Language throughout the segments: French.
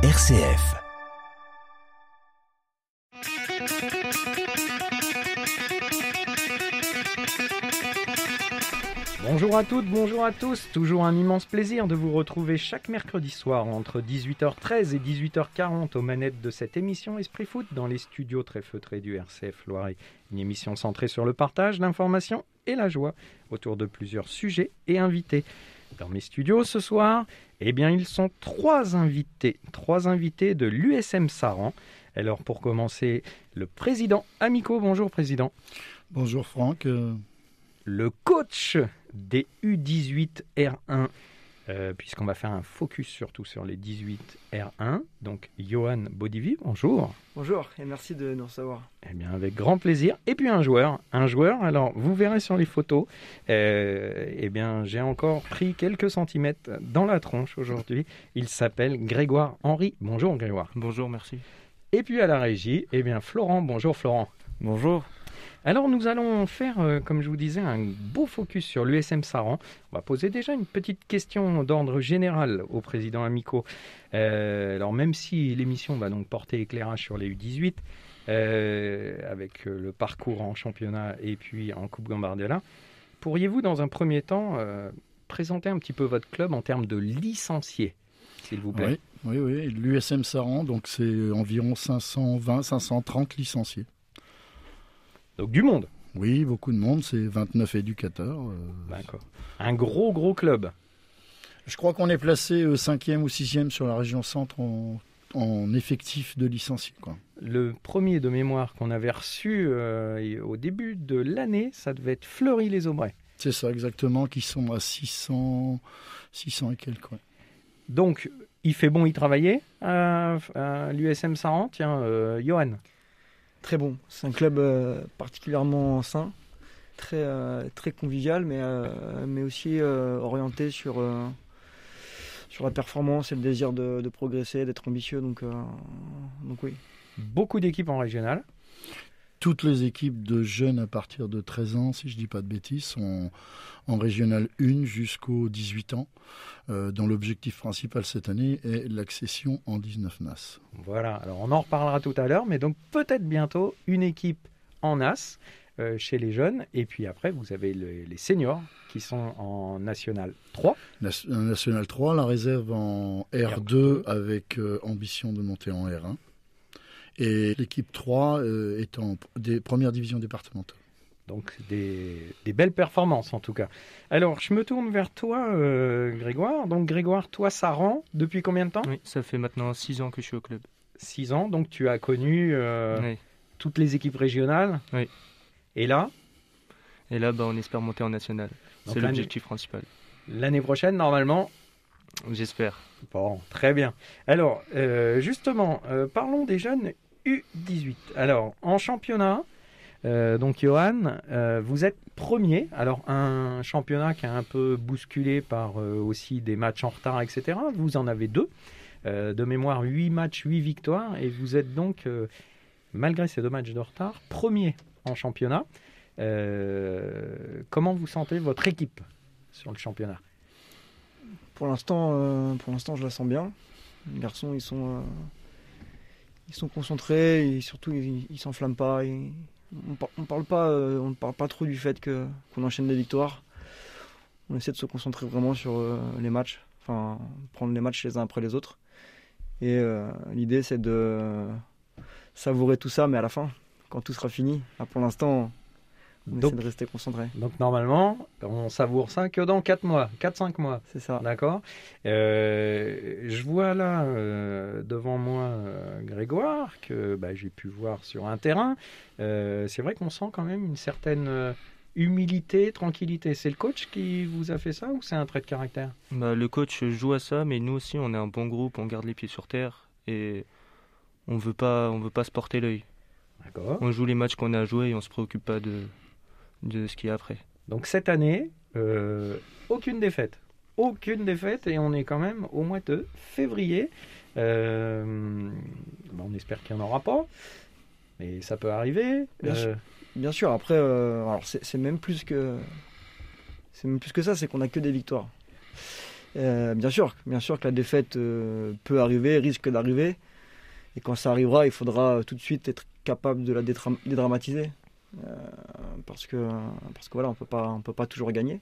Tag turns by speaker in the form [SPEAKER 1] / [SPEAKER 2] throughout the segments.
[SPEAKER 1] RCF.
[SPEAKER 2] Bonjour à toutes, bonjour à tous. Toujours un immense plaisir de vous retrouver chaque mercredi soir entre 18h13 et 18h40 aux manettes de cette émission Esprit Foot dans les studios très feutrés du RCF Loiret. Une émission centrée sur le partage, l'information et la joie autour de plusieurs sujets et invités. Dans mes studios ce soir, eh bien, ils sont trois invités, trois invités de l'USM Saran. Alors, pour commencer, le président Amico. Bonjour, président.
[SPEAKER 3] Bonjour, Franck. Euh,
[SPEAKER 2] Le coach des U18 R1, euh, puisqu'on va faire un focus surtout sur les 18 R1. Donc, Johan Bodivi, bonjour.
[SPEAKER 4] Bonjour et merci de nous recevoir.
[SPEAKER 2] Eh bien, avec grand plaisir. Et puis un joueur, un joueur. Alors, vous verrez sur les photos. euh, eh bien, j'ai encore pris quelques centimètres dans la tronche aujourd'hui. Il s'appelle Grégoire Henry. Bonjour, Grégoire.
[SPEAKER 5] Bonjour, merci.
[SPEAKER 2] Et puis à la régie, eh bien, Florent. Bonjour, Florent.
[SPEAKER 5] Bonjour.
[SPEAKER 2] Alors, nous allons faire, euh, comme je vous disais, un beau focus sur l'USM Saran. On va poser déjà une petite question d'ordre général au président Amico. Euh, alors, même si l'émission va donc porter éclairage sur les U18, euh, avec le parcours en championnat et puis en Coupe Gambardella, pourriez-vous, dans un premier temps, présenter un petit peu votre club en termes de licenciés, s'il vous plaît?
[SPEAKER 3] Oui, oui, oui. L'USM Saran, donc c'est environ 520, 530 licenciés.
[SPEAKER 2] Donc, du monde.
[SPEAKER 3] Oui, beaucoup de monde, c'est 29 éducateurs. euh.
[SPEAKER 2] D'accord. Un gros, gros club.
[SPEAKER 3] Je crois qu'on est placé 5e ou 6e sur la région centre en, en effectif de licenciés. Quoi.
[SPEAKER 2] Le premier de mémoire qu'on avait reçu euh, au début de l'année, ça devait être Fleury-les-Aubrais.
[SPEAKER 3] C'est ça exactement, qui sont à 600, 600 et quelques. ouais.
[SPEAKER 2] Donc, il fait bon y travailler à, à l'USM Saran. Tiens, euh, Johan?
[SPEAKER 4] Très bon, c'est un club euh, particulièrement sain, très, euh, très convivial, mais, euh, mais aussi orienté sur, sur la performance et le désir de, progresser, d'être ambitieux. Donc, donc oui.
[SPEAKER 2] Beaucoup d'équipes en régional.
[SPEAKER 3] Toutes les équipes de jeunes à partir de 13 ans, si je ne dis pas de bêtises, sont en régional 1 jusqu'aux 18 ans, euh, dont l'objectif principal cette année est l'accession en 19 NAS.
[SPEAKER 2] Voilà, alors on en reparlera tout à l'heure, mais donc peut-être bientôt une équipe en As euh, chez les jeunes. Et puis après, vous avez le- les seniors qui sont en National 3.
[SPEAKER 3] Nas- un National 3, la réserve en R2 avec euh, ambition de monter en R1. Et l'équipe 3 euh, est en des premières divisions départementales.
[SPEAKER 2] Donc des, des belles performances en tout cas. Alors je me tourne vers toi euh, Grégoire. Donc Grégoire, toi ça rend depuis combien de temps?
[SPEAKER 5] Oui, ça fait maintenant 6 ans que je suis au club.
[SPEAKER 2] 6 ans, donc tu as connu euh,
[SPEAKER 5] Oui.
[SPEAKER 2] toutes les équipes régionales.
[SPEAKER 5] Oui.
[SPEAKER 2] Et là,
[SPEAKER 5] Et là, bah, on espère monter en national. C'est l'objectif principal.
[SPEAKER 2] l'année prochaine normalement?
[SPEAKER 5] J'espère.
[SPEAKER 2] Bon, très bien. Alors euh, justement, euh, parlons des jeunes U18. Alors en championnat, euh, donc Johan, euh, vous êtes premier. Alors un championnat qui est un peu bousculé par euh, aussi des matchs en retard, etc. Vous en avez deux. De mémoire, 8 matchs, 8 victoires. Et vous êtes donc, malgré ces deux matchs de retard, premier en championnat. Comment vous sentez votre équipe sur le championnat?
[SPEAKER 4] Pour l'instant, pour l'instant, je la sens bien. Les garçons, ils sont, ils sont concentrés et surtout, ils, s'enflamment pas. On, par- on parle pas, euh, parle pas trop du fait qu'on enchaîne des victoires. On essaie de se concentrer vraiment sur euh, les matchs, enfin prendre les matchs les uns après les autres. Et euh, l'idée, c'est de savourer tout ça, mais à la fin, quand tout sera fini. Là, pour l'instant, on
[SPEAKER 2] Donc-
[SPEAKER 4] essaie de rester concentré.
[SPEAKER 2] Donc normalement, on savoure ça que dans 4 mois, 4-5 mois.
[SPEAKER 4] C'est ça.
[SPEAKER 2] D'accord Euh, Je vois là euh, devant moi euh, Grégoire, que bah, j'ai pu voir sur un terrain. Euh, c'est vrai qu'on sent quand même une certaine euh, humilité, tranquillité. C'est le coach qui vous a fait ça ou c'est un trait de caractère?
[SPEAKER 5] Bah, le coach joue à ça, mais nous aussi, on est un bon groupe, on garde les pieds sur terre et on veut pas, on veut pas se porter l'œil.
[SPEAKER 2] D'accord.
[SPEAKER 5] On joue les matchs qu'on a à jouer et on se préoccupe pas de, de ce qu'il y a après.
[SPEAKER 2] Donc cette année, euh, aucune défaite. Aucune défaite et on est quand même au mois de février. Euh, on espère qu'il n'y en aura pas, mais ça peut arriver.
[SPEAKER 4] Bien sûr. Bien sûr, après, euh, alors c'est c'est même plus que c'est même plus que ça, c'est qu'on a que des victoires. Euh, bien sûr, bien sûr que la défaite euh, peut arriver, risque d'arriver. Et quand ça arrivera, il faudra tout de suite être capable de la dédra- dédramatiser. Euh, parce que, parce que voilà, on peut pas, on peut pas toujours gagner.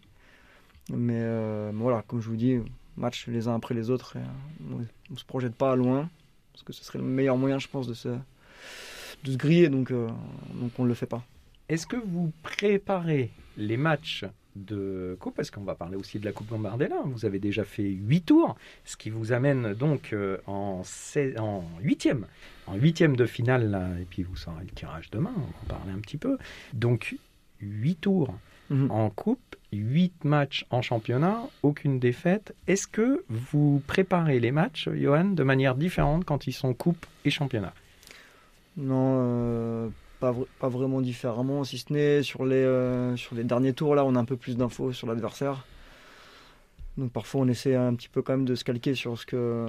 [SPEAKER 4] Mais euh, voilà, comme je vous dis, match les uns après les autres. et, euh, on, ne se projette pas loin. Parce que ce serait le meilleur moyen, je pense, de se, de se griller. Donc, donc on ne le fait pas.
[SPEAKER 2] Est-ce que vous préparez les matchs de coupe Parce qu'on va parler aussi de la Coupe Gambardella. Vous avez déjà fait 8 tours, ce qui vous amène donc euh, en, 16 en 8e. En 8e de finale, là, et puis vous saurez le tirage demain, on va en parler un petit peu. Donc 8 tours
[SPEAKER 4] Mhm.
[SPEAKER 2] en coupe, 8 matchs en championnat, aucune défaite. Est-ce que vous préparez les matchs, Johan, de manière différente quand ils sont coupe et championnat?
[SPEAKER 4] Non, euh, pas, vr- pas vraiment différemment, si ce n'est sur les, euh, sur les derniers tours, là, on a un peu plus d'infos sur l'adversaire. Donc parfois, on essaie un petit peu quand même de se calquer sur, ce que, euh,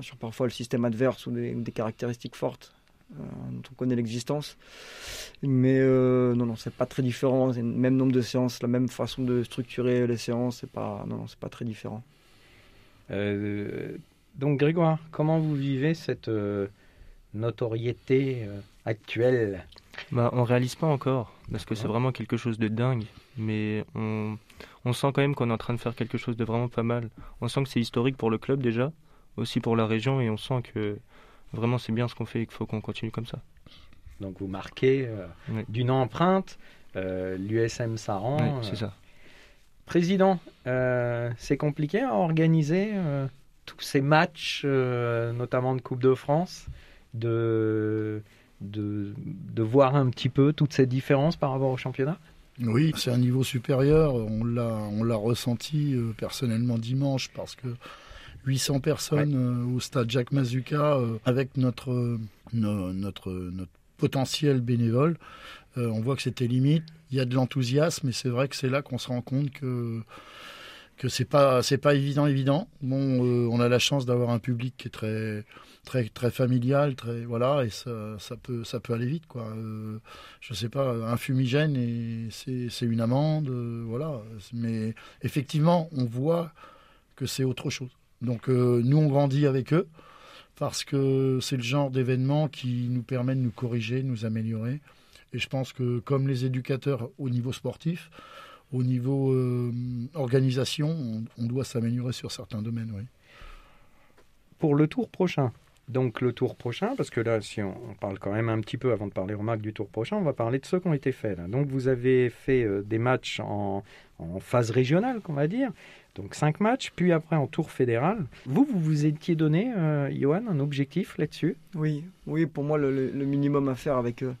[SPEAKER 4] sur parfois le système adverse ou des, des caractéristiques fortes euh, dont on connaît l'existence. Mais non, non, c'est pas très différent. C'est le même nombre de séances, la même façon de structurer les séances. C'est pas, non, non, c'est pas très différent.
[SPEAKER 2] Donc Grégoire, comment vous vivez cette notoriété actuelle
[SPEAKER 5] Bah, on réalise pas encore, parce que c'est vraiment quelque chose de dingue. Mais on, on sent quand même qu'on est en train de faire quelque chose de vraiment pas mal. On sent que c'est historique pour le club déjà, aussi pour la région, et on sent que vraiment c'est bien ce qu'on fait et qu'il faut qu'on continue comme ça.
[SPEAKER 2] Donc vous marquez euh,
[SPEAKER 5] Oui.
[SPEAKER 2] d'une empreinte euh, l'USM Saran.
[SPEAKER 5] Ouais,
[SPEAKER 2] euh,
[SPEAKER 5] c'est ça.
[SPEAKER 2] Président, euh, c'est compliqué à organiser tous ces matchs, notamment de Coupe de France, de, de, de voir un petit peu toutes ces différences par rapport au championnat
[SPEAKER 3] Oui, c'est un niveau supérieur. On l'a, on l'a ressenti euh, personnellement dimanche parce que 800 personnes euh, au stade Jacques Mazuka euh, avec notre, no- notre, notre potentiel bénévole, on voit que c'était limite. Il y a de l'enthousiasme et c'est vrai que c'est là qu'on se rend compte que que c'est pas c'est pas évident évident. Bon, euh, on a la chance d'avoir un public qui est très très très familial, très voilà et ça, ça peut ça peut aller vite quoi. Euh, je sais pas, un fumigène et c'est une amende, euh, voilà. Mais effectivement, on voit que c'est autre chose. Donc euh, nous, on grandit avec eux parce que c'est le genre d'événement qui nous permet de nous corriger, de nous améliorer. Et je pense que comme les éducateurs au niveau sportif, au niveau euh, organisation, on, on doit s'améliorer sur certains domaines. Oui.
[SPEAKER 2] Pour le tour prochain, donc le tour prochain, parce que là, si on, on parle quand même un petit peu avant de parler aux marques du tour prochain, on va parler de ceux qui ont été faits. là. Donc vous avez fait euh, des matchs en, en phase régionale, qu'on va dire. Donc cinq matchs, puis après en tour fédéral. Vous, vous vous étiez donné, euh, Johan, un objectif là-dessus?
[SPEAKER 4] Oui, oui, pour moi, le, le- le minimum à faire avec, euh,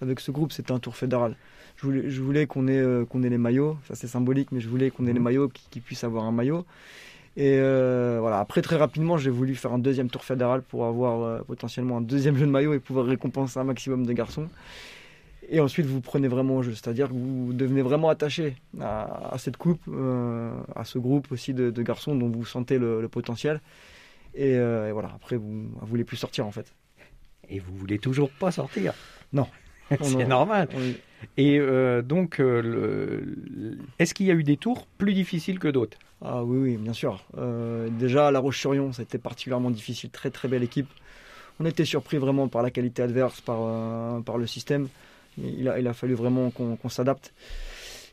[SPEAKER 4] avec ce groupe, c'était un tour fédéral. Je voulais, je voulais qu'on ait, euh, qu'on ait les maillots, ça c'est symbolique, mais je voulais qu'on ait les
[SPEAKER 2] Mhm.
[SPEAKER 4] maillots, qu'ils puissent avoir un maillot. Et euh, voilà, après, très rapidement, j'ai voulu faire un deuxième tour fédéral pour avoir euh, potentiellement un deuxième jeu de maillot et pouvoir récompenser un maximum de garçons. Et ensuite, vous prenez vraiment au jeu, c'est-à-dire que vous devenez vraiment attaché à, à cette coupe, euh, à ce groupe aussi de, de garçons dont vous sentez le, le potentiel. Et, et voilà, après, vous ne voulez plus sortir en fait.
[SPEAKER 2] Et vous voulez toujours pas sortir?
[SPEAKER 4] Non.
[SPEAKER 2] C'est normal. Et euh, donc, euh, est-ce qu'il y a eu des tours plus difficiles que d'autres?
[SPEAKER 4] Ah oui, oui, bien sûr. Euh, déjà, à La Roche-sur-Yon, été particulièrement difficile. Très, très belle équipe. On était surpris vraiment par la qualité adverse, par, par le système. Il a, il a fallu vraiment qu'on qu'on s'adapte.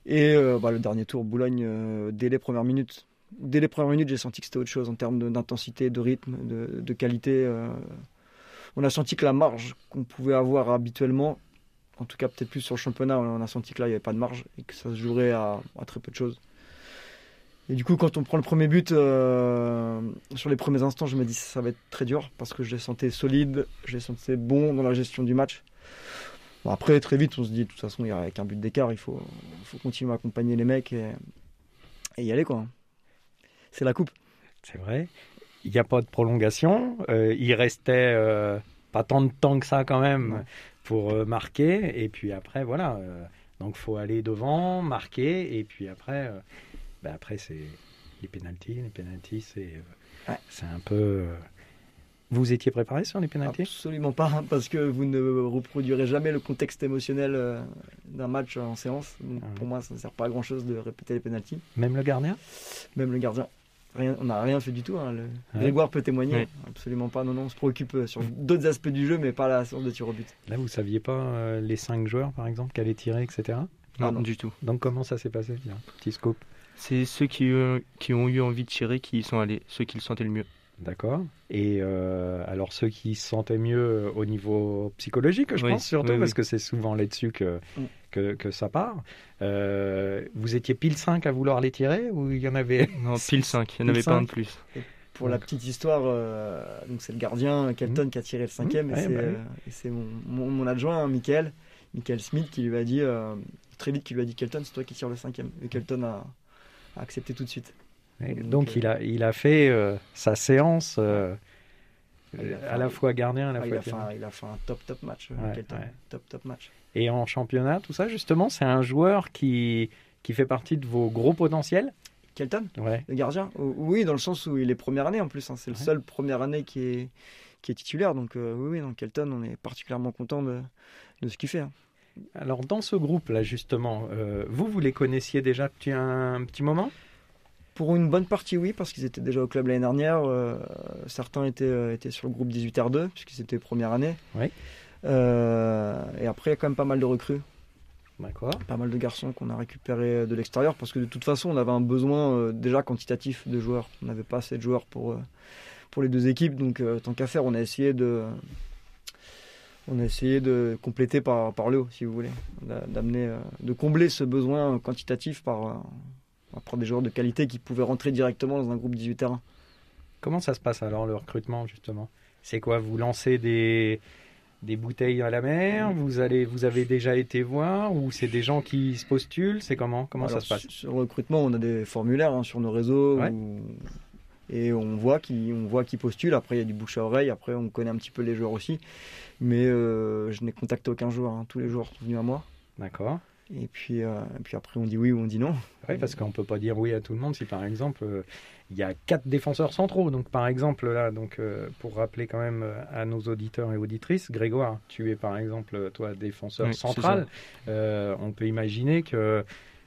[SPEAKER 4] Et bah, le dernier tour, Boulogne, dès les premières minutes, dès les premières minutes, j'ai senti que c'était autre chose en termes d'intensité, de, rythme, de, de qualité. on a senti que la marge qu'on pouvait avoir habituellement, en tout cas peut-être plus sur le championnat, on a senti que là, il n'y avait pas de marge et que ça se jouerait à, à très peu de choses. Et du coup, quand on prend le premier but, euh, sur les premiers instants, je me dis ça va être très dur parce que je les sentais solides, je les sentais bons dans la gestion du match. Bon, après, très vite, on se dit de toute façon, il y a qu'un but d'écart, il faut, faut continuer à accompagner les mecs et, et y aller quoi. C'est la coupe.
[SPEAKER 2] C'est vrai. Il n'y a pas de prolongation. Euh, il restait euh, pas tant de temps que ça quand même. Pour euh, marquer. Et puis après, voilà. euh, donc faut aller devant, marquer. Et puis après, euh, ben après c'est les pénalties. Les pénalties, c'est euh,
[SPEAKER 4] Ouais.
[SPEAKER 2] c'est un peu. Vous étiez préparé sur les pénalties?
[SPEAKER 4] Absolument pas, hein, parce que vous ne reproduirez jamais le contexte émotionnel d'un match en séance. Donc,
[SPEAKER 2] Ah oui.
[SPEAKER 4] pour moi, ça ne sert pas à grand chose de répéter les pénalties.
[SPEAKER 2] Même le gardien?
[SPEAKER 4] Même le gardien. Rien, on n'a rien fait du tout. hein, le-
[SPEAKER 2] Ouais.
[SPEAKER 4] Grégoire peut témoigner.
[SPEAKER 5] Ouais.
[SPEAKER 4] Absolument pas. Non, non, on se préoccupe euh, sur d'autres aspects du jeu, mais pas la séance de tir au but.
[SPEAKER 2] Là, vous saviez pas euh, les cinq joueurs, par exemple, qui allaient tirer, etc.
[SPEAKER 5] Non,
[SPEAKER 4] Ah, non.
[SPEAKER 5] du tout.
[SPEAKER 2] Donc, comment ça s'est passé? Tiens, Petit scope.
[SPEAKER 5] C'est ceux qui, euh, qui ont eu envie de tirer qui y sont allés, ceux qui le sentaient le mieux.
[SPEAKER 2] D'accord. Et euh, alors, ceux qui se sentaient mieux au niveau psychologique, je
[SPEAKER 5] Oui,
[SPEAKER 2] pense surtout,
[SPEAKER 5] oui,
[SPEAKER 2] parce que c'est souvent là-dessus que,
[SPEAKER 4] Mm.
[SPEAKER 2] Que, que ça part. Euh, vous étiez pile 5 à vouloir les tirer ou il y en avait
[SPEAKER 5] Non, pile 5, il n'y en avait pas un de plus.
[SPEAKER 4] Pour la petite histoire, euh, donc c'est le gardien Kelton qui a tiré le cinquième,
[SPEAKER 2] Mmh,
[SPEAKER 4] et
[SPEAKER 2] ouais,
[SPEAKER 4] c'est
[SPEAKER 2] bah oui.
[SPEAKER 4] euh, et c'est mon, mon, mon adjoint, hein, Michael, Michael Smith, qui lui a dit euh, très vite, qui lui a dit Kelton, c'est toi qui tire le cinquième. Et Kelton a, a accepté tout de suite.
[SPEAKER 2] Et
[SPEAKER 4] Donc,
[SPEAKER 2] Donc,
[SPEAKER 4] euh,
[SPEAKER 2] il, a, il a fait euh, sa séance euh,
[SPEAKER 4] Il a fait
[SPEAKER 2] à la
[SPEAKER 4] un-
[SPEAKER 2] fois gardien, à la
[SPEAKER 4] Ah, il,
[SPEAKER 2] fois
[SPEAKER 4] a fait il a fait un top top match,
[SPEAKER 2] Ouais,
[SPEAKER 4] Kelton.
[SPEAKER 2] ouais.
[SPEAKER 4] Top top match.
[SPEAKER 2] Et en championnat, tout ça, justement, c'est un joueur qui, qui fait partie de vos gros potentiels
[SPEAKER 4] Kelton,
[SPEAKER 2] Ouais.
[SPEAKER 4] le gardien Oui, dans le sens où il est première année en plus. hein. C'est le
[SPEAKER 2] Ouais.
[SPEAKER 4] seul première année qui est, qui est titulaire. Donc euh, oui, oui, donc Kelton, on est particulièrement content de, de ce qu'il fait. hein.
[SPEAKER 2] Alors, dans ce groupe-là, justement, euh, vous, vous les connaissiez déjà depuis un petit moment?
[SPEAKER 4] Pour une bonne partie, oui, parce qu'ils étaient déjà au club l'année dernière. euh, certains étaient, étaient sur le groupe 18R2, puisqu'ils étaient première année.
[SPEAKER 2] Oui.
[SPEAKER 4] Euh, et après, il y a quand même pas mal de recrues,
[SPEAKER 2] D'accord.
[SPEAKER 4] pas mal de garçons qu'on a récupérés de l'extérieur, parce que de toute façon, on avait un besoin euh, déjà quantitatif de joueurs. On n'avait pas assez de joueurs pour, euh, pour les deux équipes, donc tant qu'à faire, on a essayé de. On a essayé de compléter par, par le haut, si vous voulez, D'a- d'amener, de combler ce besoin quantitatif par, par des joueurs de qualité qui pouvaient rentrer directement dans un groupe 18 terrain.
[SPEAKER 2] Comment ça se passe alors, le recrutement, justement? C'est quoi? Vous lancez des, des bouteilles à la mer vous, allez, vous avez déjà été voir Ou c'est des gens qui se postulent C'est comment Comment
[SPEAKER 4] Alors,
[SPEAKER 2] ça se passe?
[SPEAKER 4] sur- le recrutement, on a des formulaires hein, sur nos réseaux
[SPEAKER 2] Ouais.
[SPEAKER 4] où- et on voit qui on voit qui postule. Après, il y a du bouche à oreille. Après, on connaît un petit peu les joueurs aussi. Mais euh, je n'ai contacté aucun joueur. hein. Tous les joueurs sont venus à moi.
[SPEAKER 2] D'accord.
[SPEAKER 4] Et puis, euh, et puis après, on dit oui ou on dit non.
[SPEAKER 2] Oui, parce qu'on peut pas dire oui à tout le monde si par exemple euh, il y a quatre défenseurs centraux. Donc par exemple là, donc euh, pour rappeler quand même à nos auditeurs et auditrices, Grégoire, tu es par exemple toi défenseur
[SPEAKER 5] Oui,
[SPEAKER 2] central. On peut imaginer que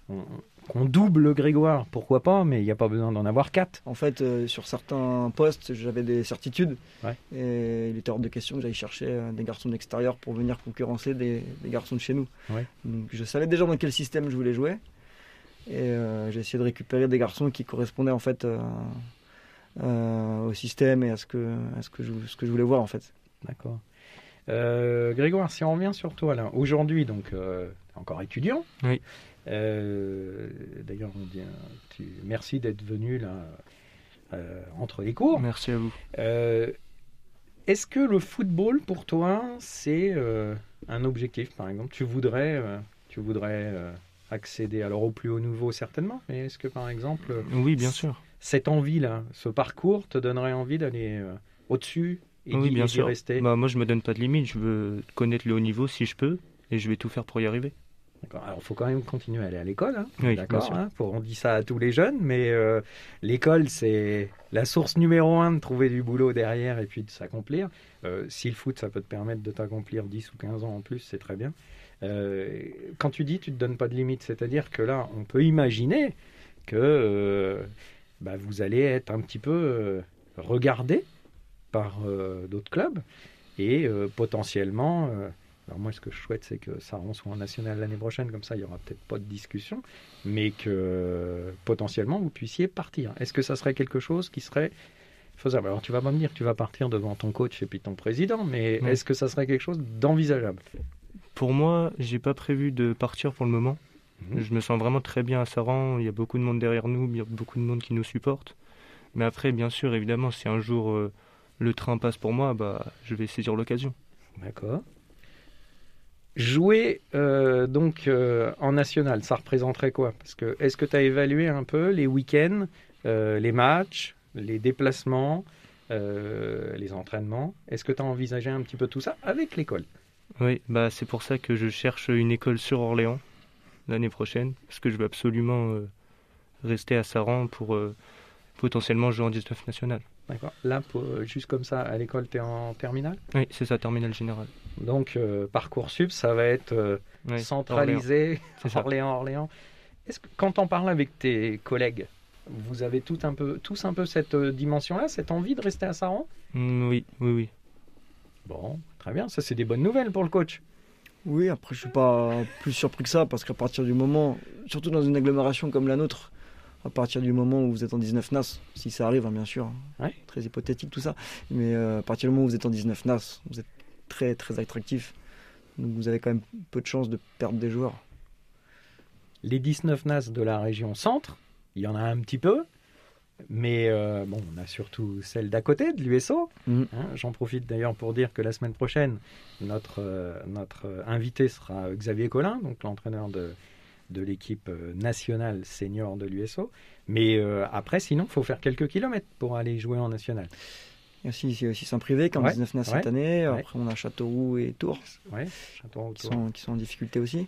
[SPEAKER 2] on- qu'on double Grégoire, pourquoi pas, mais il n'y a pas besoin d'en avoir quatre.
[SPEAKER 4] En fait, euh, sur certains postes, j'avais des certitudes.
[SPEAKER 2] Ouais.
[SPEAKER 4] Et il était hors de question que j'aille chercher euh, des garçons de l'extérieur pour venir concurrencer des, des garçons de chez nous.
[SPEAKER 2] Ouais.
[SPEAKER 4] Donc je savais déjà dans quel système je voulais jouer. Et euh, j'ai essayé de récupérer des garçons qui correspondaient en fait euh, euh, au système et à ce que, à ce que, je, ce que je voulais voir en fait.
[SPEAKER 2] D'accord. Euh, Grégoire, si on revient sur toi là, aujourd'hui donc euh, encore étudiant.
[SPEAKER 5] Oui.
[SPEAKER 2] Euh, D'ailleurs, on dit, tu- merci d'être venu là euh, entre les cours.
[SPEAKER 5] Merci à vous.
[SPEAKER 2] Euh, Est-ce que le football pour toi c'est un objectif par exemple? Tu voudrais, tu voudrais accéder alors au plus haut niveau certainement, mais est-ce que par exemple
[SPEAKER 5] Oui, bien sûr.
[SPEAKER 2] cette envie là, ce parcours te donnerait envie d'aller au-dessus et
[SPEAKER 5] Oui, bien sûr.
[SPEAKER 2] rester?
[SPEAKER 5] Bah, moi, je me donne pas de limite. Je veux connaître le haut niveau si je peux. Et je vais tout faire pour y arriver.
[SPEAKER 2] Alors, il faut quand même continuer à aller à l'école. hein.
[SPEAKER 5] Oui,
[SPEAKER 2] D'accord. hein. On dit ça à tous les jeunes, mais euh, l'école, c'est la source numéro un de trouver du boulot derrière et puis de s'accomplir. Euh, si le foot, ça peut te permettre de t'accomplir 10 ou 15 ans en plus, c'est très bien. Euh, quand tu dis tu te donnes pas de limite, c'est-à-dire que là, on peut imaginer que bah, vous allez être un petit peu regardé par d'autres clubs et potentiellement. Alors moi, ce que je souhaite, c'est que Saron soit en national l'année prochaine, comme ça, il y aura peut-être pas de discussion, mais que potentiellement vous puissiez partir. Est-ce que ça serait quelque chose qui serait faisable? Alors tu vas pas me dire que tu vas partir devant ton coach et puis ton président, mais est-ce que ça serait quelque chose d'envisageable?
[SPEAKER 5] Pour moi, j'ai pas prévu de partir pour le moment.
[SPEAKER 2] Mhm.
[SPEAKER 5] Je me sens vraiment très bien à Saran. Il y a beaucoup de monde derrière nous, il y a beaucoup de monde qui nous supporte. Mais après, bien sûr, évidemment, si un jour euh, le train passe pour moi, bah, je vais saisir l'occasion.
[SPEAKER 2] D'accord. Jouer euh, donc euh, en national, ça représenterait quoi? Parce que est-ce que tu as évalué un peu les week-ends, euh, les matchs, les déplacements, les entraînements? Est-ce que tu as envisagé un petit peu tout ça avec l'école?
[SPEAKER 5] Oui, bah, c'est pour ça que je cherche une école sur Orléans l'année prochaine, parce que je veux absolument rester à Saran pour potentiellement jouer en 19 national.
[SPEAKER 2] D'accord. Là, pour- juste comme ça, à l'école, tu es en terminale?
[SPEAKER 5] Oui, c'est ça, terminal général.
[SPEAKER 2] Donc, euh, Parcoursup, ça va être euh, centralisé. Orléans, Orléans. Est-ce que quand on parle avec tes collègues Vous avez tout un peu, tous un peu cette euh, dimension-là, cette envie de rester à Saran?
[SPEAKER 5] Mm, Oui, oui, oui.
[SPEAKER 2] Bon, très bien, ça c'est des bonnes nouvelles pour le coach.
[SPEAKER 4] Oui, après, je suis pas plus surpris que ça, parce qu'à partir du moment, surtout dans une agglomération comme la nôtre, à partir du moment où vous êtes en 19 NAS, si ça arrive, hein, bien sûr,
[SPEAKER 2] Ouais.
[SPEAKER 4] très hypothétique tout ça, mais euh, à partir du moment où vous êtes en 19 NAS, vous êtes très très attractif. Donc vous avez quand même peu de chances de perdre des joueurs.
[SPEAKER 2] Les 19 NAS de la région centre, il y en a un petit peu, mais euh, bon, on a surtout celle d'à côté, de l'USO.
[SPEAKER 4] Mhm.
[SPEAKER 2] Hein, J'en profite d'ailleurs pour dire que la semaine prochaine, notre, euh, notre euh, invité sera Xavier Collin, donc l'entraîneur de, de l'équipe nationale senior de l'USO. Mais euh, après, sinon, il faut faire quelques kilomètres pour aller jouer en national.
[SPEAKER 4] Aussi, il y a aussi Saint-Privé qui est en
[SPEAKER 2] Ouais,
[SPEAKER 4] 19 NAS
[SPEAKER 2] ouais,
[SPEAKER 4] cette année.
[SPEAKER 2] ouais.
[SPEAKER 4] Après, on a Châteauroux et Tours
[SPEAKER 2] Châteauroux,
[SPEAKER 4] qui
[SPEAKER 2] Tours.
[SPEAKER 4] sont, qui sont en difficulté aussi.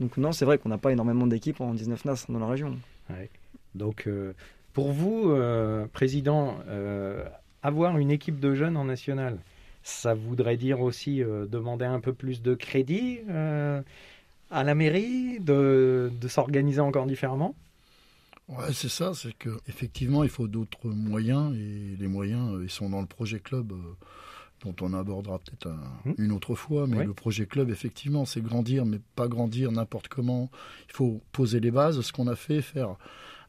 [SPEAKER 4] Donc non, c'est vrai qu'on n'a pas énormément d'équipes en 19 NAS dans la région.
[SPEAKER 2] Donc, euh, pour vous, euh, président, euh, avoir une équipe de jeunes en national, ça voudrait dire aussi demander un peu plus de crédit à la mairie, de, de s'organiser encore différemment?
[SPEAKER 3] Ouais, c'est ça, c'est que effectivement, il faut d'autres moyens et les moyens, euh, ils sont dans le projet club euh, dont on abordera peut-être un-
[SPEAKER 2] Hmm.
[SPEAKER 3] une autre fois. Mais le projet club, effectivement, c'est grandir, mais pas grandir n'importe comment. Il faut poser les bases, ce qu'on a fait, faire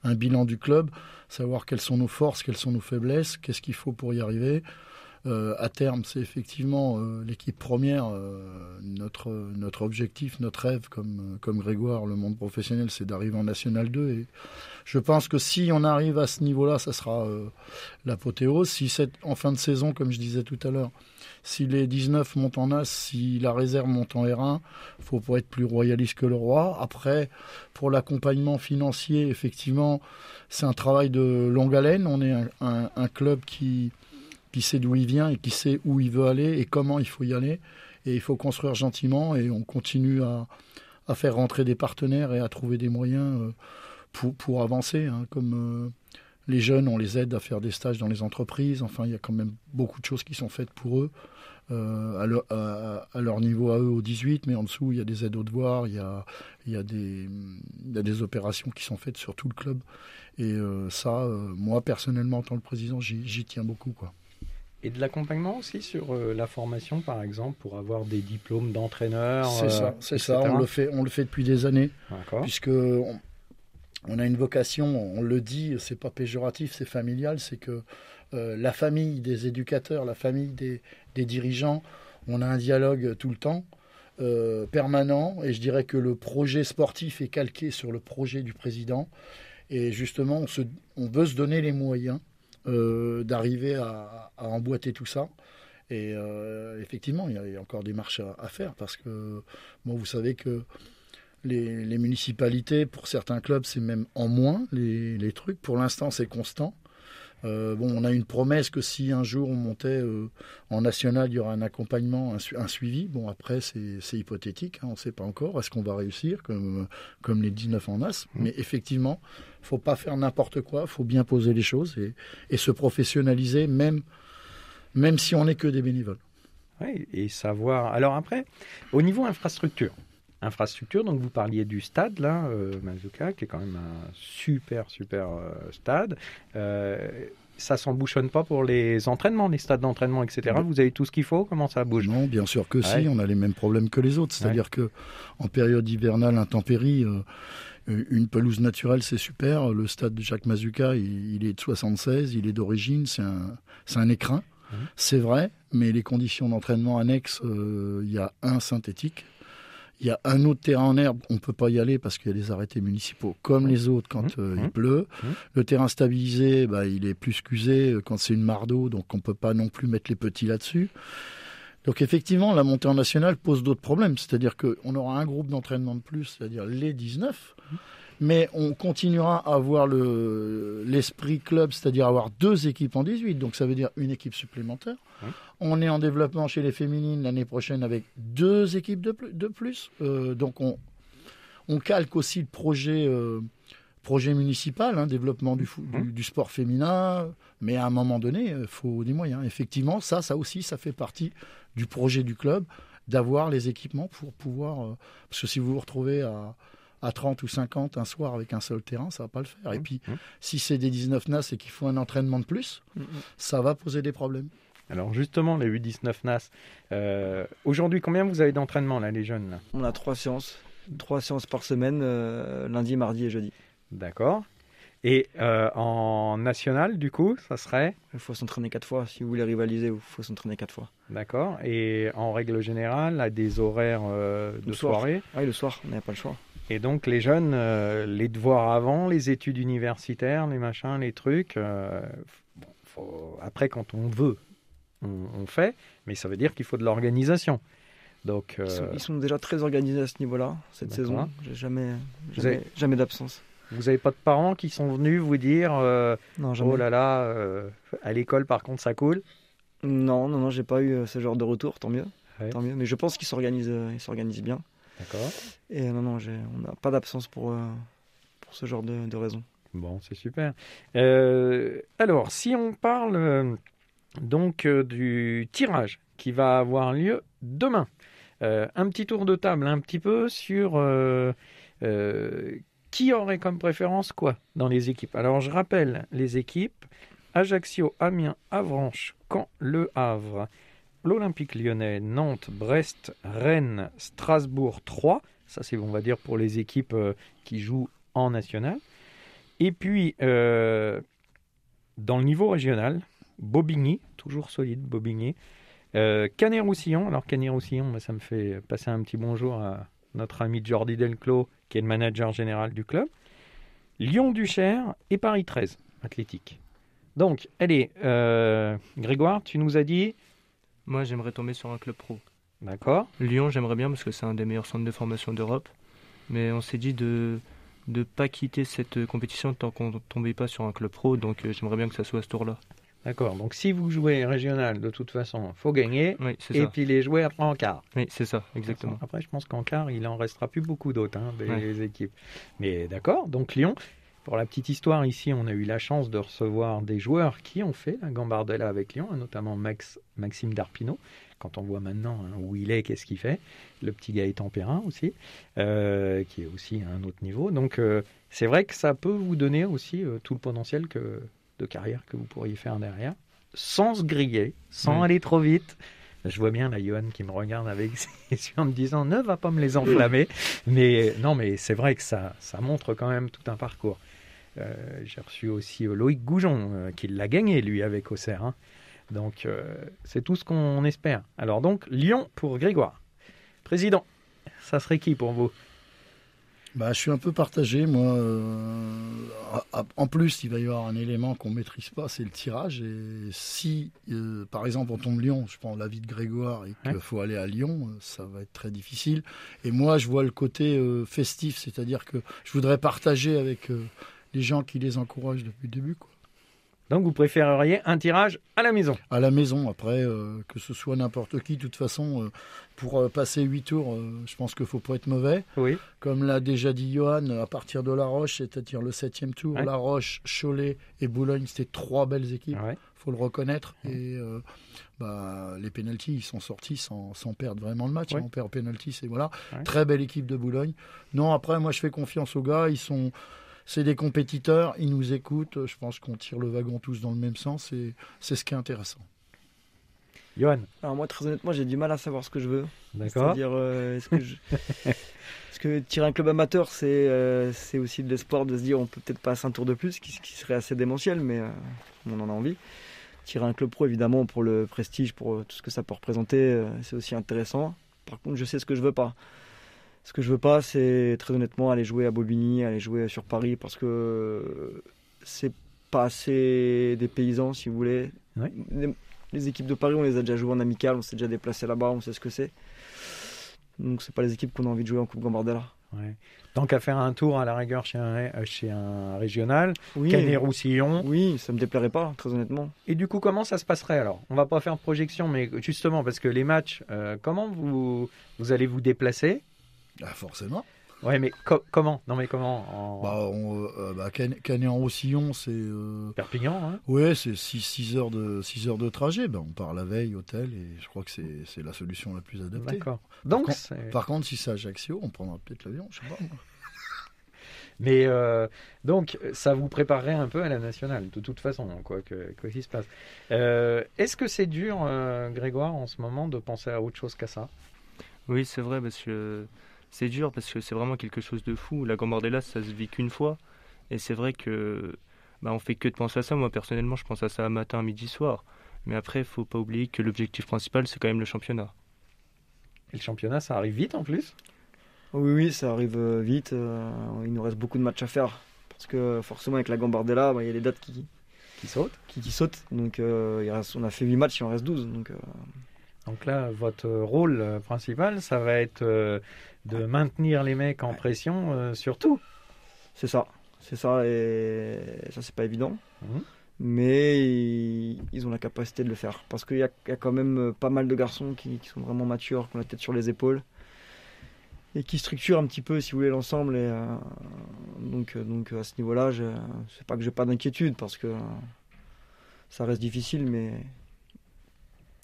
[SPEAKER 3] un bilan du club, savoir quelles sont nos forces, quelles sont nos faiblesses, qu'est-ce qu'il faut pour y arriver. Euh, à terme, c'est effectivement euh, l'équipe première. euh, notre, objectif, notre rêve, comme, Grégoire, le monde professionnel, c'est d'arriver en National 2. Et je pense que si on arrive à ce niveau-là, ça sera l'apothéose. Si c'est en fin de saison, comme je disais tout à l'heure, si les 19 montent en As, si la réserve monte en R1, faut pas être plus royaliste que le roi. Après, pour l'accompagnement financier, effectivement, c'est un travail de longue haleine. On est un club qui, qui sait d'où il vient et qui sait où il veut aller et comment il faut y aller. Et il faut construire gentiment et on continue à, faire rentrer des partenaires et à trouver des moyens euh, pour, pour avancer. hein. Comme euh, les jeunes, on les aide à faire des stages dans les entreprises. Enfin, il y a quand même beaucoup de choses qui sont faites pour eux. euh, à, leur, niveau à eux au 18, mais en dessous, il y a des aides aux devoirs, il y a, il y a, des, il y a des opérations qui sont faites sur tout le club. Et ça, moi, personnellement, en tant que président, j'y tiens beaucoup. Quoi.
[SPEAKER 2] Et de l'accompagnement aussi sur euh, la formation, par exemple, pour avoir des diplômes d'entraîneur.
[SPEAKER 3] C'est
[SPEAKER 2] euh,
[SPEAKER 3] ça, c'est ça. On le, fait, on le fait depuis des années. Puisque on, on a une vocation, on le dit, c'est pas péjoratif, c'est familial, c'est que euh, la famille des éducateurs, la famille des, des dirigeants, on a un dialogue tout le temps, euh, permanent, et je dirais que le projet sportif est calqué sur le projet du président, et justement, on, se, on veut se donner les moyens d'arriver à, emboîter tout ça. Et euh, effectivement, il y, a, encore des marches à, faire parce que, vous savez que les, municipalités, pour certains clubs, c'est même en moins les trucs. Pour l'instant, c'est constant. Euh, bon, on a une promesse que si un jour on montait euh, en national, il y aura un accompagnement, un, su- un suivi. Bon, après, c'est c'est hypothétique, hein, on ne sait pas encore. Est-ce qu'on va réussir comme, comme les 19 en As?
[SPEAKER 2] Mmh.
[SPEAKER 3] Mais effectivement, faut pas faire n'importe quoi, faut bien poser les choses et, et se professionnaliser, même, même si on n'est que des bénévoles.
[SPEAKER 2] Oui, et savoir. Alors après, au niveau infrastructure, infrastructure, donc vous parliez du stade là, euh, Mazuka, qui est quand même un super super euh, stade. Euh, ça s'embouchonne pas pour les entraînements, les stades d'entraînement, etc. Vous avez tout ce qu'il faut? Comment ça bouge?
[SPEAKER 3] Non, bien sûr que
[SPEAKER 2] Ouais.
[SPEAKER 3] si, on a les mêmes problèmes que les autres. C'est-à-dire que en période hivernale, intempérie, euh, une pelouse naturelle, c'est super. Le stade de Jacques Mazuka, il, il est de 76, il est d'origine, c'est un, un écrin.
[SPEAKER 2] Mhm.
[SPEAKER 3] C'est vrai, mais les conditions d'entraînement annexes, euh, il y a un synthétique. Il y a un autre terrain en herbe, on ne peut pas y aller parce qu'il y a des arrêtés municipaux, comme les autres quand
[SPEAKER 2] Mhm.
[SPEAKER 3] euh, il pleut.
[SPEAKER 2] Mhm.
[SPEAKER 3] Le terrain stabilisé, bah, il est plus qu'usé euh, quand c'est une mare d'eau, donc on ne peut pas non plus mettre les petits là-dessus. Donc effectivement, la montée en nationale pose d'autres problèmes. C'est-à-dire qu'on aura un groupe d'entraînement de plus, c'est-à-dire les 19, mais on continuera à avoir le- l'esprit club, c'est-à-dire avoir deux équipes en 18. Donc ça veut dire une équipe supplémentaire. On est en développement chez les féminines l'année prochaine avec deux équipes de plus. De plus. Euh, donc on, on calque aussi le projet, euh, projet municipal, hein, développement du, fou- du, du sport féminin. Mais à un moment donné, il faut des moyens. Effectivement, ça, ça aussi, ça fait partie du projet du club d'avoir les équipements pour pouvoir. euh, parce que si vous vous retrouvez à, à 30 ou 50 un soir avec un seul terrain, ça va pas le faire. Et
[SPEAKER 2] Mmh.
[SPEAKER 3] puis,
[SPEAKER 2] Mmh.
[SPEAKER 3] si c'est des 19 NAS et qu'il faut un entraînement de plus,
[SPEAKER 4] Mm, mm.
[SPEAKER 3] ça va poser des problèmes.
[SPEAKER 2] Alors justement, les U19 NAS, euh, aujourd'hui, combien vous avez d'entraînement, là, les jeunes là?
[SPEAKER 4] On a trois séances. Trois séances par semaine, euh, lundi, mardi et jeudi.
[SPEAKER 2] D'accord. Et euh, en national, du coup, ça serait?
[SPEAKER 4] Il faut s'entraîner quatre fois. Si vous voulez rivaliser, il faut s'entraîner quatre fois.
[SPEAKER 2] D'accord. Et en règle générale, à des horaires euh, de
[SPEAKER 4] soir.
[SPEAKER 2] soirée?
[SPEAKER 4] Ah oui, le soir, on n'a pas le choix.
[SPEAKER 2] Et donc, les jeunes, euh, les devoirs avant, les études universitaires, les machins, les trucs. euh, bon, faut- Après, quand on veut, on, on fait. Mais ça veut dire qu'il faut de l'organisation. Donc,
[SPEAKER 4] Ils, sont,
[SPEAKER 2] euh,
[SPEAKER 4] ils sont déjà très organisés à ce niveau-là, cette saison. J'ai jamais, jamais,
[SPEAKER 2] avez-
[SPEAKER 4] jamais d'absence.
[SPEAKER 2] vous n'avez pas de parents qui sont venus vous dire
[SPEAKER 4] Non.
[SPEAKER 2] Oh là là, à l'école, par contre, ça coule?
[SPEAKER 4] Non, non, non, j'ai pas eu ce genre de retour, tant mieux.
[SPEAKER 2] Ouais.
[SPEAKER 4] Tant mieux. Mais je pense qu'ils s'organisent, ils s'organisent bien.
[SPEAKER 2] D'accord.
[SPEAKER 4] Et non, non, on n'a pas d'absence pour, euh, pour ce genre de, de raison.
[SPEAKER 2] Bon, c'est super. Euh, alors, si on parle euh, donc euh, du tirage qui va avoir lieu demain, un petit tour de table un petit peu sur qui aurait comme préférence quoi dans les équipes. Alors, je rappelle les équipes Ajaccio, Amiens, Avranches, Caen, Le Havre, l'Olympique lyonnais, Nantes, Brest, Rennes, Strasbourg 3. Ça, c'est, on va dire, pour les équipes euh, qui jouent en national. Et puis, euh, dans le niveau régional, Bobigny, toujours solide, Bobigny. Euh, Canet-Roussillon, alors Canet-Roussillon, moi, ça me fait passer un petit bonjour à notre ami Jordi Delclos, qui est le manager général du club. Lyon-Duchère et Paris 13, athlétique. Donc, allez, Grégoire, tu nous as dit,
[SPEAKER 5] Moi, j'aimerais tomber sur un club pro.
[SPEAKER 2] d'accord,
[SPEAKER 5] Lyon, j'aimerais bien parce que c'est un des meilleurs centres de formation d'Europe. Mais on s'est dit de ne pas quitter cette compétition tant qu'on ne tombait pas sur un club pro. Donc euh, j'aimerais bien que ça soit à ce tour-là.
[SPEAKER 2] d'accord. Donc, si vous jouez régional, de toute façon, faut gagner.
[SPEAKER 5] Oui, c'est
[SPEAKER 2] Et
[SPEAKER 5] ça.
[SPEAKER 2] puis les jouer après en quart.
[SPEAKER 5] Oui, c'est ça, exactement.
[SPEAKER 2] Après, je pense qu'en quart, il en restera plus beaucoup d'autres hein, des
[SPEAKER 5] Ouais.
[SPEAKER 2] équipes. Mais d'accord, donc Lyon. Pour la petite histoire, ici, on a eu la chance de recevoir des joueurs qui ont fait la Gambardella avec Lyon, hein, notamment Max, Maxime Darpino. Quand on voit maintenant hein, où il est, qu'est-ce qu'il fait. Le petit Gaëtan Perrin aussi, euh, qui est aussi à un autre niveau. Donc, euh, c'est vrai que ça peut vous donner aussi euh, tout le potentiel que, de carrière que vous pourriez faire derrière, sans se griller, sans
[SPEAKER 5] Ouais.
[SPEAKER 2] aller trop vite. Je vois bien la Johan qui me regarde avec ses yeux en me disant ne va pas me les enflammer. Mais non, mais c'est vrai que ça, ça montre quand même tout un parcours. Euh, J'ai reçu aussi euh, Loïc Goujon euh, qui l'a gagné lui avec Auxerre. hein. Donc c'est tout ce qu'on espère. Alors donc Lyon pour Grégoire. Président, ça serait qui pour vous?
[SPEAKER 3] Bah, je suis un peu partagé, moi. euh, en plus, il va y avoir un élément qu'on maîtrise pas, c'est le tirage. Et si, euh, par exemple, on tombe Lyon, je prends l'avis de Grégoire et qu'il faut aller à Lyon, ça va être très difficile. Et moi, je vois le côté euh, festif, c'est-à-dire que je voudrais partager avec les gens qui les encouragent depuis le début. Quoi.
[SPEAKER 2] Donc vous préféreriez un tirage à la maison?
[SPEAKER 3] À la maison, après, euh, que ce soit n'importe qui, de toute façon, euh, pour euh, passer huit tours, je pense qu'il faut pas être mauvais.
[SPEAKER 2] Oui.
[SPEAKER 3] Comme l'a déjà dit Johan, à partir de La Roche, c'est-à-dire le septième tour,
[SPEAKER 2] Ouais.
[SPEAKER 3] La Roche, Cholet et Boulogne, c'était trois belles équipes,
[SPEAKER 2] Ouais.
[SPEAKER 3] faut le reconnaître. Et bah, les pénalties, ils sont sortis sans, sans perdre vraiment le match. Hein. On perd pénalty, c'est voilà. Très belle équipe de Boulogne. Non, après, moi, je fais confiance aux gars. Ils sont, c'est des compétiteurs, ils nous écoutent. Je pense qu'on tire le wagon tous dans le même sens et c'est ce qui est intéressant.
[SPEAKER 2] Johan,
[SPEAKER 4] Alors moi, très honnêtement, j'ai du mal à savoir ce que je veux.
[SPEAKER 2] d'accord
[SPEAKER 4] C'est-à-dire, euh, est-ce que je... Parce que tirer un club amateur, c'est euh, c'est aussi de l'espoir de se dire on peut peut-être passer un tour de plus, ce qui, serait assez démentiel, mais euh, on en a envie. Tirer un club pro, évidemment, pour le prestige, pour tout ce que ça peut représenter, euh, c'est aussi intéressant. Par contre, je sais ce que je veux pas. Ce que je veux pas, c'est très honnêtement aller jouer à Bobigny, aller jouer sur Paris, parce que c'est pas assez des paysans, si vous voulez.
[SPEAKER 2] Ouais.
[SPEAKER 4] Les, les équipes de Paris, on les a déjà jouées en amical, on s'est déjà déplacé là-bas, on sait ce que c'est. Donc c'est pas les équipes qu'on a envie de jouer en Coupe Gambardella.
[SPEAKER 2] Ouais. Tant qu'à faire un tour à la rigueur chez un, euh, chez un régional,
[SPEAKER 4] Oui,
[SPEAKER 2] Canet-Roussillon.
[SPEAKER 4] oui, ça me déplairait pas, très honnêtement.
[SPEAKER 2] Et du coup, comment ça se passerait alors? On va pas faire de projection, mais justement, parce que les matchs, euh, comment vous, vous allez vous déplacer?
[SPEAKER 3] Ah, forcément.
[SPEAKER 2] Ouais, mais co- comment? Non, mais comment En
[SPEAKER 3] Bah, on, euh, bah, Can- Canet-en-Roussillon, c'est. euh,
[SPEAKER 2] Perpignan, hein
[SPEAKER 3] Ouais, c'est 6 heures, de, six heures de trajet. Ben, on part la veille, hôtel, et je crois que c'est c'est la solution la plus adaptée.
[SPEAKER 2] D'accord. Donc,
[SPEAKER 3] Par contre, si c'est Ajaccio, on prendra peut-être l'avion, je sais pas. moi.
[SPEAKER 2] Mais euh, donc, ça vous préparerait un peu à la nationale, de toute façon, quoi que quoi qu'il se passe. Euh, Est-ce que c'est dur, euh, Grégoire, en ce moment, de penser à autre chose qu'à ça?
[SPEAKER 5] Oui, c'est vrai, parce que c'est dur, parce que c'est vraiment quelque chose de fou. La Gambardella, ça se vit qu'une fois. Et c'est vrai que bah, on fait que de penser à ça. Moi, personnellement, je pense à ça matin, midi, soir. Mais après, il faut pas oublier que l'objectif principal, c'est quand même le championnat.
[SPEAKER 2] Et le championnat, ça arrive vite en plus?
[SPEAKER 4] Oui, oui, ça arrive euh, vite. euh, il nous reste beaucoup de matchs à faire. Parce que forcément, avec la Gambardella, bah, il y a des dates qui,
[SPEAKER 2] qui sautent.
[SPEAKER 4] qui, qui sautent. Donc, euh, il reste- on a fait 8 matchs, il en reste 12. Donc, euh,
[SPEAKER 2] Donc là, votre rôle principal, ça va être euh, de maintenir les mecs en pression, euh, surtout.
[SPEAKER 4] c'est ça. C'est ça. Et ça, c'est pas évident.
[SPEAKER 2] Mhm.
[SPEAKER 4] Mais ils, ils ont la capacité de le faire. Parce qu'il y y a quand même euh, pas mal de garçons qui, qui sont vraiment matures, qui ont la tête sur les épaules. Et qui structurent un petit peu, si vous voulez, l'ensemble. Et euh, donc, donc à ce niveau-là, je- c'est pas que j'ai pas d'inquiétude, parce que ça reste difficile, mais,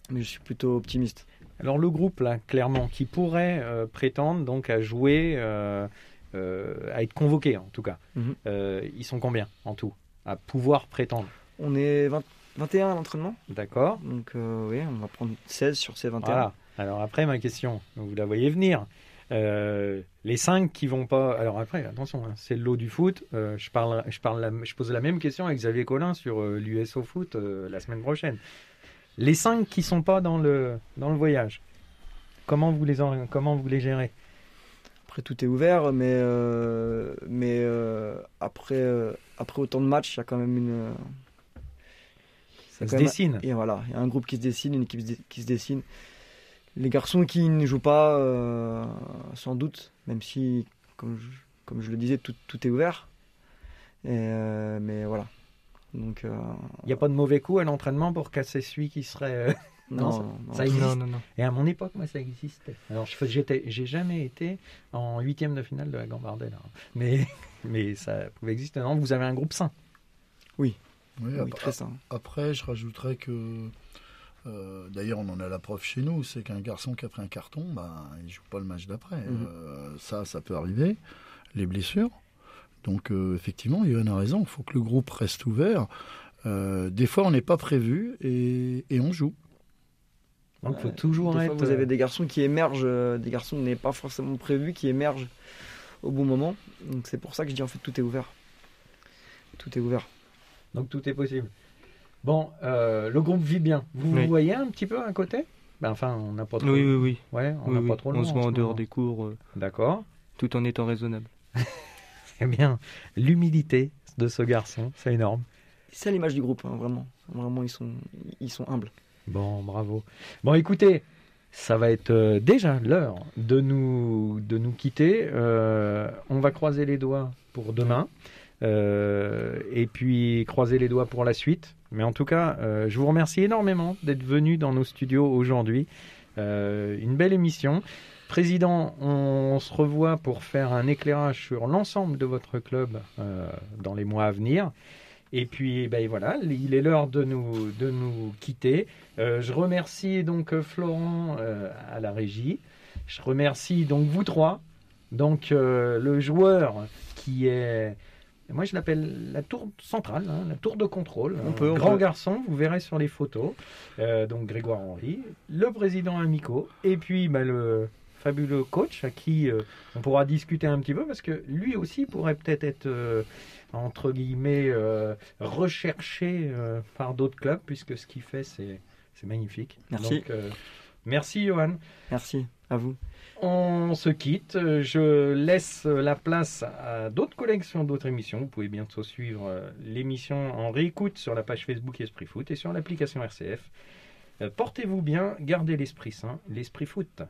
[SPEAKER 4] mais je suis plutôt optimiste.
[SPEAKER 2] Alors le groupe là, clairement, qui pourrait euh, prétendre donc à jouer, euh, euh, à être convoqué en tout cas.
[SPEAKER 4] Mhm.
[SPEAKER 2] Euh, ils sont combien en tout à pouvoir prétendre?
[SPEAKER 4] On est 20 21 à l'entraînement,
[SPEAKER 2] D'accord.
[SPEAKER 4] donc euh, oui, on va prendre 16 sur ces 21.
[SPEAKER 2] Voilà. Alors après ma question, vous la voyez venir. Euh, les cinq qui vont pas. Alors après, attention, hein, c'est le lot du foot. Euh, je parle, je parle, la- je pose la même question avec Xavier Collin sur l'US au foot euh, la semaine prochaine. Les cinq qui sont pas dans le dans le voyage. Comment vous les en- comment vous les gérez?
[SPEAKER 4] Après, tout est ouvert, mais, euh, mais euh, après, euh, après autant de matchs, il y a quand même une.
[SPEAKER 2] Ça se dessine.
[SPEAKER 4] Et voilà, il y a un groupe qui se dessine, une équipe qui se dessine. Les garçons qui ne jouent pas, sans doute, même si, comme je, comme je le disais, tout, tout est ouvert. Et, mais voilà. Donc, euh,
[SPEAKER 2] Il n'y a pas de mauvais coup à l'entraînement pour casser celui qui serait. euh, non,
[SPEAKER 4] non,
[SPEAKER 2] ça-
[SPEAKER 4] non,
[SPEAKER 2] ça existe.
[SPEAKER 5] Non, non, non.
[SPEAKER 2] Et à mon époque, moi, ça existait. Alors, j'étais, j'ai jamais été en huitième de finale de la Gambardella, hein. mais mais ça pouvait exister. Non, vous avez un groupe sain.
[SPEAKER 3] Oui,
[SPEAKER 4] Oui,
[SPEAKER 3] ap-
[SPEAKER 4] très sain.
[SPEAKER 3] Après, je rajouterais que, euh, d'ailleurs, on en a la preuve chez nous, c'est qu'un garçon qui a pris un carton, ben, il joue pas le match d'après.
[SPEAKER 4] Mhm.
[SPEAKER 3] Euh, ça, ça peut arriver. Les blessures. Donc, euh, effectivement, Yohann a raison. Il faut que le groupe reste ouvert. Euh, des fois, on n'est pas prévu et, et on joue.
[SPEAKER 2] Donc, il faut toujours
[SPEAKER 4] Des
[SPEAKER 2] être.
[SPEAKER 4] fois, vous avez des garçons qui émergent, euh, des garçons qui n'est pas forcément prévus, qui émergent au bon moment. Donc c'est pour ça que je dis en fait tout est ouvert. Tout est ouvert.
[SPEAKER 2] Donc, tout est possible. Bon, euh, le groupe vit bien. Vous
[SPEAKER 5] Oui.
[SPEAKER 2] vous voyez un petit peu à côté? Ben, Enfin, on n'a pas trop.
[SPEAKER 5] Oui, oui, oui.
[SPEAKER 2] Ouais, on
[SPEAKER 5] Oui,
[SPEAKER 2] n'a
[SPEAKER 5] oui.
[SPEAKER 2] pas trop le
[SPEAKER 5] On se met en dehors
[SPEAKER 2] moment.
[SPEAKER 5] des cours, euh,
[SPEAKER 2] D'accord.
[SPEAKER 5] tout en étant raisonnable.
[SPEAKER 2] Eh bien, l'humilité de ce garçon, c'est énorme.
[SPEAKER 4] C'est l'image du groupe, hein, vraiment. Vraiment, ils sont, ils sont humbles.
[SPEAKER 2] Bon, bravo. Bon, écoutez, ça va être euh, déjà l'heure de nous, de nous quitter. Euh, on va croiser les doigts pour demain. Euh, et puis croiser les doigts pour la suite. Mais en tout cas, euh, je vous remercie énormément d'être venu dans nos studios aujourd'hui. Une belle émission. Président, on se revoit pour faire un éclairage sur l'ensemble de votre club euh, dans les mois à venir. Et puis, ben voilà, il est l'heure de nous, de nous quitter. Euh, je remercie donc euh, Florent euh, à la régie. Je remercie donc vous trois. Donc le joueur qui est, moi je l'appelle la tour centrale, hein, la tour de contrôle.
[SPEAKER 4] On
[SPEAKER 2] Un
[SPEAKER 4] peut, on
[SPEAKER 2] grand
[SPEAKER 4] peut.
[SPEAKER 2] garçon, vous verrez sur les photos. Euh, donc Grégoire Henry, le président Amico, et puis ben, le fabuleux coach à qui euh, on pourra discuter un petit peu parce que lui aussi pourrait peut-être être, euh, entre guillemets euh, recherché par d'autres clubs puisque ce qu'il fait c'est magnifique.
[SPEAKER 4] Merci.
[SPEAKER 2] Donc, merci Johan.
[SPEAKER 4] Merci à vous.
[SPEAKER 2] On se quitte. Je laisse la place à d'autres collègues sur d'autres émissions. Vous pouvez bientôt suivre l'émission en réécoute sur la page Facebook Esprit Foot et sur l'application RCF. Euh, Portez-vous bien, gardez l'esprit sain, l'esprit foot.